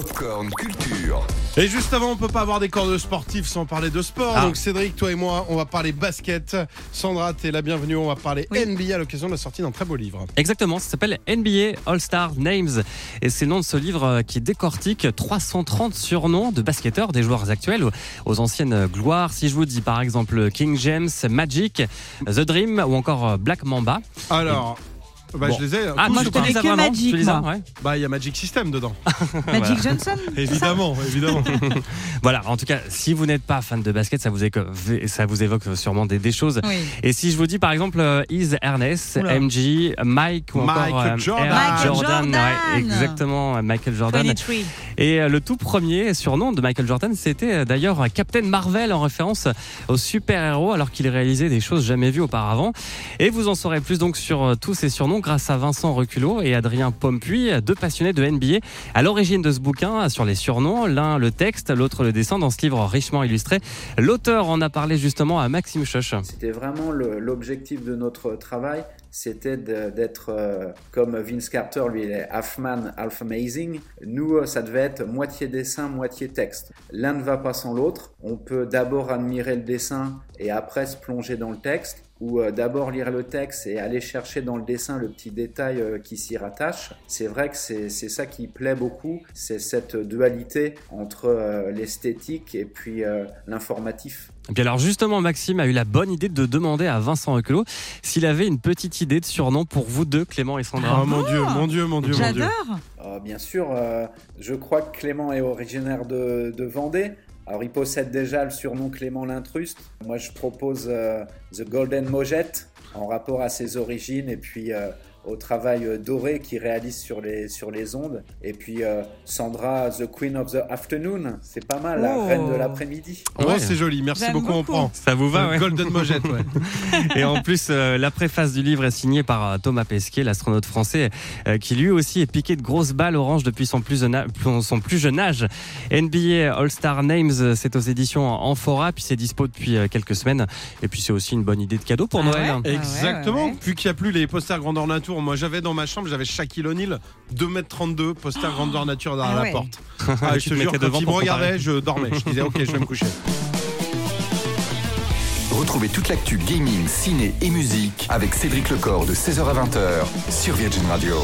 Popcorn Culture. Et juste avant, on peut pas avoir des corps de sportifs sans parler de sport. Ah. Donc Cédric, toi et moi, on va parler basket. Sandra, t'es la bienvenue. On va parler Oui. NBA à l'occasion de la sortie d'un très beau livre. Exactement, ça s'appelle NBA All-Star Names et c'est le nom de ce livre euh, qui décortique 330 surnoms de basketteurs des joueurs actuels aux- aux anciennes gloires. Si je vous dis par exemple King James, Magic, The Dream ou encore euh, Black Mamba. Alors, bah, Bon. je les ai. Ah, tous moi, je pas connais ça que Magic, Tu. Ouais. Bah, il y a Magic System dedans. Magic Johnson évidemment, évidemment. Voilà, en tout cas, si vous n'êtes pas fan de basket, ça vous, éco- ça vous évoque sûrement des, des choses. Oui. Et si je vous dis par exemple euh, Is Ernest, Oula. MJ, Mike ou Michael encore euh, Jordan. Michael Jordan, Jordan. ouais, exactement, Michael Jordan. 23. Et euh, le tout premier surnom de Michael Jordan, c'était euh, d'ailleurs Captain Marvel en référence au super-héros alors qu'il réalisait des choses jamais vues auparavant. Et vous en saurez plus donc sur euh, tous ces surnoms grâce à Vincent Reculot et Adrien Pompuy, deux passionnés de NBA à l'origine de ce bouquin sur les surnoms, l'un le texte, l'autre le dessin dans ce livre richement illustré. L'auteur en a parlé justement à Maxime Choch. C'était vraiment l'objectif de notre travail, c'était d'être euh, comme Vince Carter, lui il est half man, half amazing. Nous, euh, ça devait être moitié dessin, moitié texte. L'un ne va pas sans l'autre. On peut d'abord admirer le dessin et après se plonger dans le texte, ou euh, d'abord lire le texte et aller chercher dans le dessin le petit détail euh, qui s'y rattache. C'est vrai que c'est ça qui plaît beaucoup, c'est cette dualité entre euh, l'esthétique et puis euh, l'informatif. Et puis alors justement, Maxime a eu la bonne idée de demander à Vincent Reculot s'il avait une petite idée de surnom pour vous deux, Clément et Sandra. Oh mon dieu, mon dieu, mon dieu, mon dieu. J'adore. Euh, bien sûr, euh, je crois que Clément est originaire de, de Vendée. Alors, il possède déjà le surnom Clément l'Intruste. Moi, je propose euh, The Golden Mojette en rapport à ses origines et puis euh, au travail euh, doré qu'il réalise sur les, sur les ondes. Et puis euh, Sandra, The Queen of the Afternoon. C'est pas mal, la Oh. reine de l'après-midi. Oh, Ouais. c'est joli. Merci beaucoup, on prend. Ça vous va, ouais. Golden Mojette, ouais. Et en plus, euh, la préface du livre est signée par Thomas Pesquet, l'astronaute français, euh, qui lui aussi est piqué de grosses balles orange depuis son plus, jeune a- son plus jeune âge. NBA All-Star Names, c'est aux éditions Amphora, puis c'est dispo depuis quelques semaines. Et puis c'est aussi une bonne idée de cadeau pour Ah Noël. ouais ouais, Exactement. ouais. Vu qu'il n'y a plus les posters grandeur nature, moi j'avais dans ma chambre, j'avais Shaquille O'Neal, 2m32, poster grandeur nature derrière Ah la porte. Ah, je te jure, mettais quand devant il me regardait, je dormais. Je disais, ok, je vais me coucher. Retrouvez toute l'actu gaming, ciné et musique avec Cédric Lecor de 16h à 20h sur Virgin Radio.